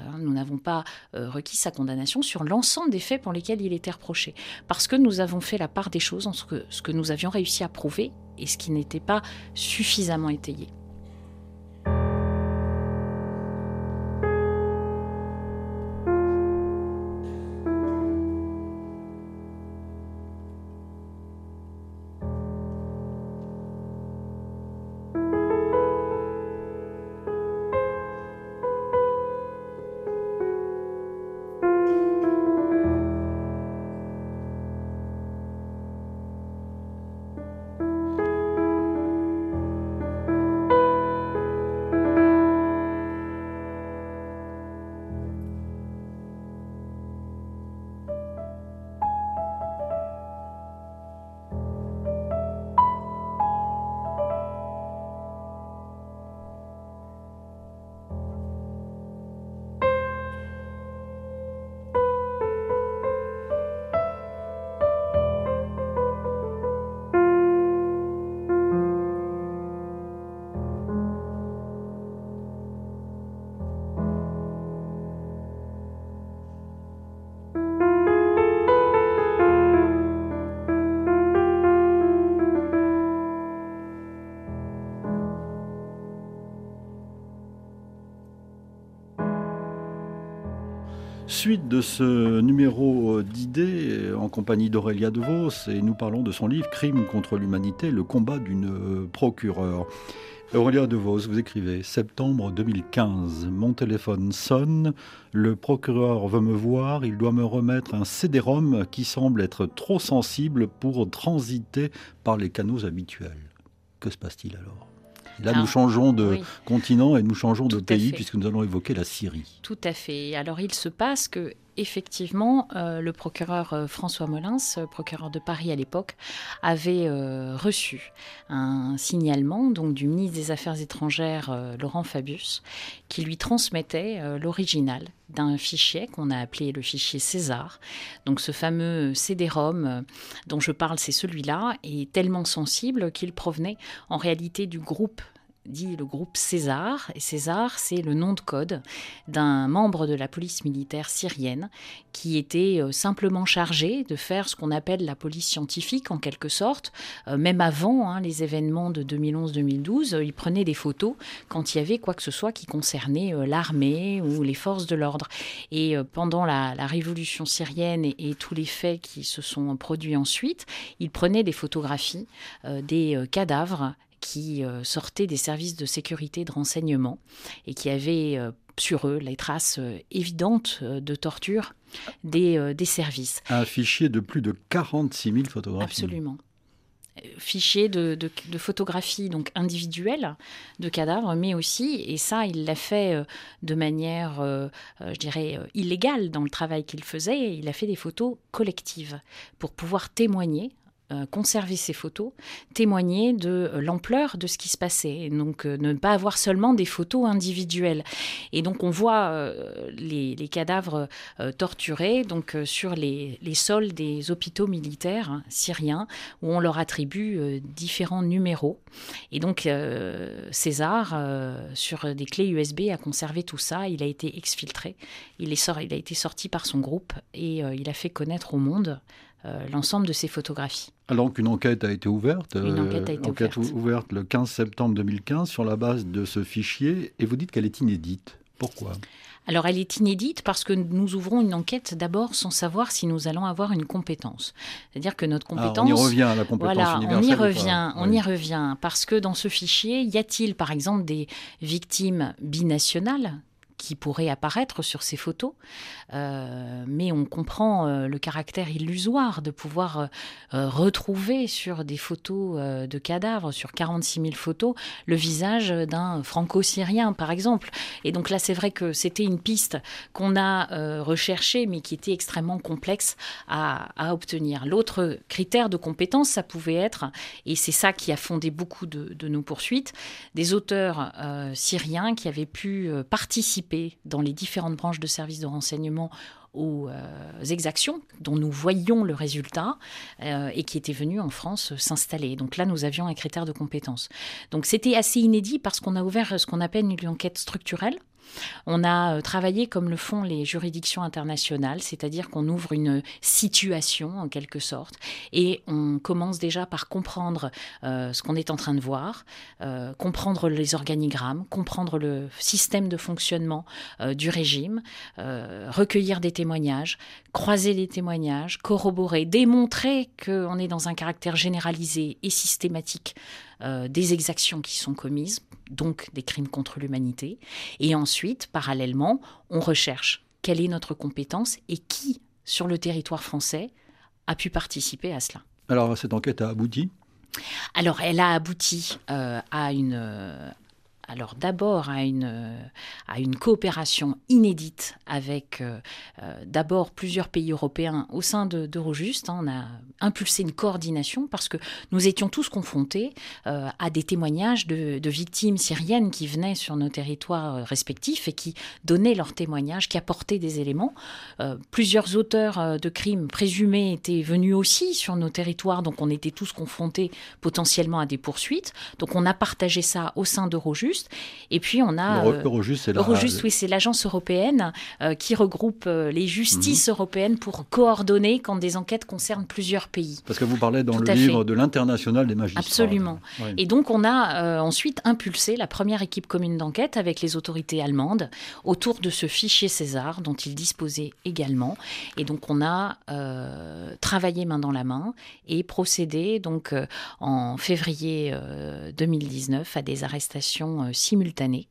Speaker 3: Hein, nous n'avons pas euh, requis sa condamnation sur l'ensemble des faits pour lesquels il était reproché, parce que nous avons fait la part des choses entre ce que nous avions réussi à prouver et ce qui n'était pas suffisamment étayé.
Speaker 2: Suite de ce numéro d'idées en compagnie d'Aurélia DeVos et nous parlons de son livre Crime contre l'humanité, le combat d'une procureure. Aurélia DeVos, vous écrivez Septembre 2015. Mon téléphone sonne. Le procureur veut me voir. Il doit me remettre un CD-ROM qui semble être trop sensible pour transiter par les canaux habituels. Que se passe-t-il alors? Là, nous changeons de continent et nous changeons de pays puisque nous allons évoquer la Syrie.
Speaker 3: Tout à fait. Alors, il se passe que effectivement, euh, le procureur euh, François Molins, euh, procureur de Paris à l'époque, avait reçu un signalement donc du ministre des Affaires étrangères Laurent Fabius, qui lui transmettait l'original d'un fichier qu'on a appelé le fichier César. Donc ce fameux CD-ROM dont je parle, c'est celui-là, est tellement sensible qu'il provenait en réalité du groupe dit le groupe César. César, c'est le nom de code d'un membre de la police militaire syrienne qui était euh, simplement chargé de faire ce qu'on appelle la police scientifique en quelque sorte. Euh, même avant hein, les événements de 2011-2012, euh, il prenait des photos quand il y avait quoi que ce soit qui concernait l'armée ou les forces de l'ordre. Et pendant la, révolution syrienne et, tous les faits qui se sont produits ensuite, il prenait des photographies des cadavres qui euh, sortaient des services de sécurité et de renseignement et qui avaient euh, sur eux les traces euh, évidentes de torture des, des, services.
Speaker 2: Un fichier de plus de 46 000 photographies.
Speaker 3: Absolument. Fichier de, de, photographies donc individuelles de cadavres, mais aussi, et ça il l'a fait de manière, je dirais, illégale dans le travail qu'il faisait, il a fait des photos collectives pour pouvoir témoigner conserver ces photos, témoigner de euh, l'ampleur de ce qui se passait. donc euh, ne pas avoir seulement des photos individuelles. Et donc on voit les, cadavres torturés donc sur les, sols des hôpitaux militaires hein, syriens où on leur attribue différents numéros. Et donc César, sur des clés USB, a conservé tout ça. Il a été exfiltré. Il, est il a été sorti par son groupe et il a fait connaître au monde euh, l'ensemble de ces photographies.
Speaker 2: Alors qu'une enquête a été ouverte,
Speaker 3: une enquête a été
Speaker 2: enquête ouverte. le 15 septembre 2015 sur la base de ce fichier, et vous dites qu'elle est inédite. Pourquoi?
Speaker 3: Alors elle est inédite parce que nous ouvrons une enquête d'abord sans savoir si nous allons avoir une compétence. C'est-à-dire que notre compétence...
Speaker 2: on y revient à la compétence
Speaker 3: voilà,
Speaker 2: On
Speaker 3: y revient, on y revient. Parce que dans ce fichier, y a-t-il par exemple des victimes binationales qui pourrait apparaître sur ces photos, euh, mais on comprend euh, le caractère illusoire de pouvoir euh, retrouver sur des photos de cadavres, sur 46 000 photos, le visage d'un franco-syrien, par exemple. Et donc là, c'est vrai que c'était une piste qu'on a recherchée, mais qui était extrêmement complexe à, obtenir. L'autre critère de compétence, ça pouvait être, et c'est ça qui a fondé beaucoup de, de nos poursuites, des auteurs syriens qui avaient pu participer dans les différentes branches de services de renseignement aux euh, exactions dont nous voyions le résultat euh, et qui étaient venus en France s'installer. Donc là, nous avions un critère de compétence. Donc c'était assez inédit parce qu'on a ouvert ce qu'on appelle une enquête structurelle on a euh, travaillé comme le font les juridictions internationales, c'est-à-dire qu'on ouvre une situation en quelque sorte et on commence déjà par comprendre euh, ce qu'on est en train de voir, euh, comprendre les organigrammes, comprendre le système de fonctionnement du régime, recueillir des témoignages, croiser les témoignages, corroborer, démontrer qu'on est dans un caractère généralisé et systématique des exactions qui sont commises donc des crimes contre l'humanité. Et ensuite, parallèlement, on recherche quelle est notre compétence et qui, sur le territoire français, a pu participer à cela.
Speaker 2: Alors, cette enquête a abouti?
Speaker 3: Alors, elle a abouti euh, à une, euh, alors d'abord à une, euh, à une coopération inédite avec euh, euh, d'abord plusieurs pays européens au sein d'Eurojust. Hein, on a impulsé une coordination parce que nous étions tous confrontés à des témoignages de, victimes syriennes qui venaient sur nos territoires respectifs et qui donnaient leurs témoignages, qui apportaient des éléments. plusieurs auteurs de crimes présumés étaient venus aussi sur nos territoires, donc on était tous confrontés potentiellement à des poursuites. Donc on a partagé ça au sein d'Eurojust Eurojust. Et puis on a Eurojust, oui, c'est l'agence européenne qui regroupe les justices mhm. européennes pour coordonner quand des enquêtes concernent plusieurs pays.
Speaker 2: Parce que vous parlez dans le livre de l'international des magistrats.
Speaker 3: Absolument. Et donc on a ensuite impulsé la première équipe commune d'enquête avec les autorités allemandes autour de ce fichier César dont ils disposaient également. Et donc on a euh, travaillé main dans la main et procédé donc euh, en février 2019 euh, à des arrestations simultanées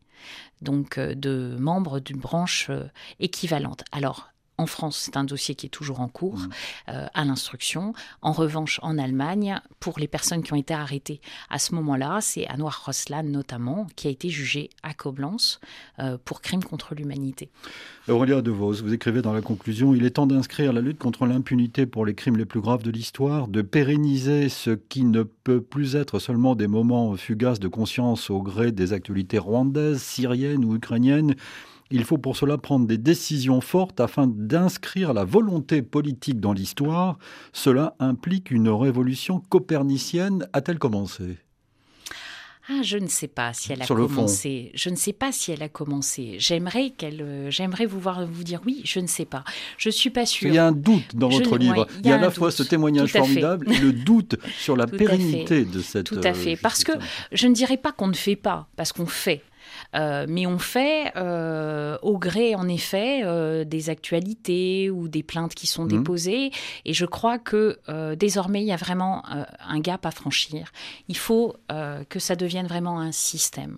Speaker 3: donc de membres d'une branche équivalente. Alors en France, c'est un dossier qui est toujours en cours mmh. euh, à l'instruction. En revanche, en Allemagne, pour les personnes qui ont été arrêtées à ce moment-là, c'est Anwar Roslan notamment qui a été jugé à Koblenz euh, pour crime contre l'humanité.
Speaker 2: Aurélia De Vos, vous écrivez dans la conclusion Il est temps d'inscrire la lutte contre l'impunité pour les crimes les plus graves de l'histoire, de pérenniser ce qui ne peut plus être seulement des moments fugaces de conscience au gré des actualités rwandaises, syriennes ou ukrainiennes il faut pour cela prendre des décisions fortes afin d'inscrire la volonté politique dans l'histoire. Cela implique une révolution copernicienne. A-t-elle commencé?
Speaker 3: Ah, je ne sais pas si elle a commencé. Je ne sais pas si elle a commencé. J'aimerais qu'elle, euh, j'aimerais vous voir vous dire oui. Je ne sais pas. Je suis pas sûre.
Speaker 2: Il y a un doute dans votre livre. il y a, à la fois ce témoignage formidable et le doute sur la pérennité de cette.
Speaker 3: Tout à fait. Euh, parce que je ne dirais pas qu'on ne fait pas, parce qu'on fait. Euh, mais on fait euh, au gré, en effet, euh, des actualités ou des plaintes qui sont mmh. déposées. Et je crois que désormais, il y a vraiment un gap à franchir. Il faut que ça devienne vraiment un système.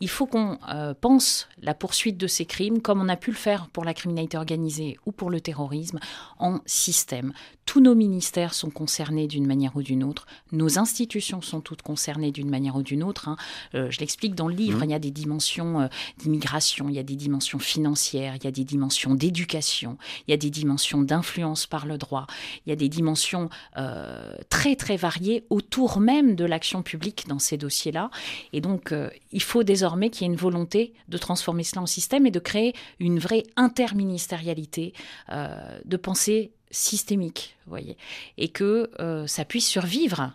Speaker 3: Il faut qu'on pense la poursuite de ces crimes, comme on a pu le faire pour la criminalité organisée ou pour le terrorisme, en système. Tous nos ministères sont concernés d'une manière ou d'une autre. Nos institutions sont toutes concernées d'une manière ou d'une autre. Hein. je l'explique dans le livre, mmh. il y a des dimensions euh, d'immigration, il y a des dimensions financières, il y a des dimensions d'éducation, il y a des dimensions d'influence par le droit, il y a des dimensions euh, très très variées autour même de l'action publique dans ces dossiers-là. Et donc, euh, il faut désormais qu'il y ait une volonté de transformer cela en système et de créer une vraie interministérialité, de pensée systémique, voyez, et que ça puisse survivre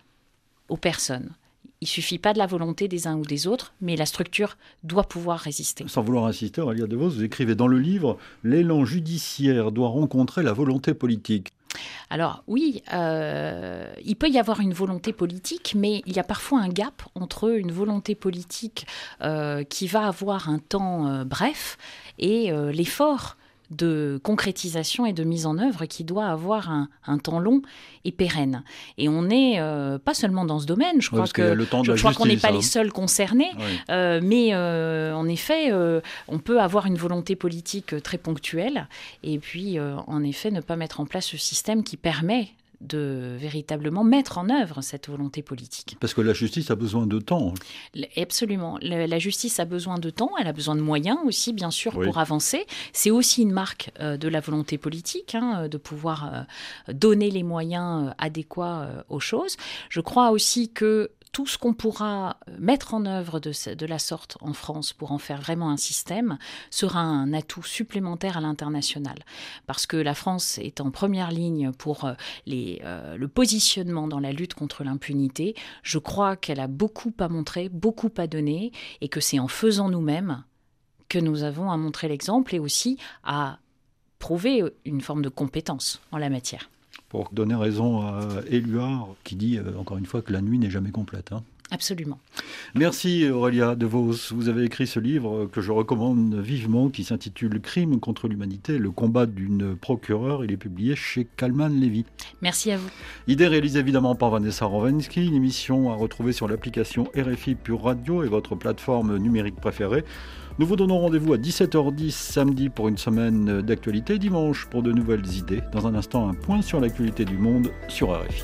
Speaker 3: aux personnes. Il suffit pas de la volonté des uns ou des autres, mais la structure doit pouvoir résister.
Speaker 2: Sans vouloir insister, Aurélia De Vos, vous écrivez dans le livre L'élan judiciaire doit rencontrer la volonté politique.
Speaker 3: Alors oui, euh, il peut y avoir une volonté politique, mais il y a parfois un gap entre une volonté politique euh, qui va avoir un temps euh, bref et l'effort de concrétisation et de mise en œuvre qui doit avoir un, temps long et pérenne. Et on n'est euh, pas seulement dans ce domaine, je crois que je crois qu'on n'est pas les hein. seuls concernés, euh, mais euh, en effet, on peut avoir une volonté politique très ponctuelle et puis en effet ne pas mettre en place ce système qui permet de véritablement mettre en œuvre cette volonté politique.
Speaker 2: Parce que la justice a besoin de temps.
Speaker 3: Absolument. La justice a besoin de temps, elle a besoin de moyens aussi, bien sûr, pour avancer. C'est aussi une marque euh, de la volonté politique, hein, de pouvoir euh, donner les moyens euh, adéquats aux choses. Je crois aussi que tout ce qu'on pourra euh, mettre en œuvre de, la sorte en France pour en faire vraiment un système sera un atout supplémentaire à l'international. Parce que la France est en première ligne pour euh, euh, le positionnement dans la lutte contre l'impunité. Je crois qu'elle a beaucoup à montrer, beaucoup à donner, et que c'est en faisant nous-mêmes que nous avons à montrer l'exemple et aussi à prouver une forme de compétence en la matière
Speaker 2: pour donner raison à Éluard qui dit euh, encore une fois que la nuit n'est jamais complète. Hein.
Speaker 3: Absolument.
Speaker 2: Merci Aurélia De Vos. Vous avez écrit ce livre que je recommande vivement qui s'intitule Crime contre l'humanité, le combat d'une procureure. Il est publié chez Kalman Levy.
Speaker 3: Merci à vous.
Speaker 2: Idée réalisée évidemment par Vanessa Rovensky, une émission à retrouver sur l'application RFI Pure Radio et votre plateforme numérique préférée. Nous vous donnons rendez-vous à 17h10 samedi pour une semaine d'actualité, dimanche pour de nouvelles idées. Dans un instant, un point sur l'actualité du monde sur RFI.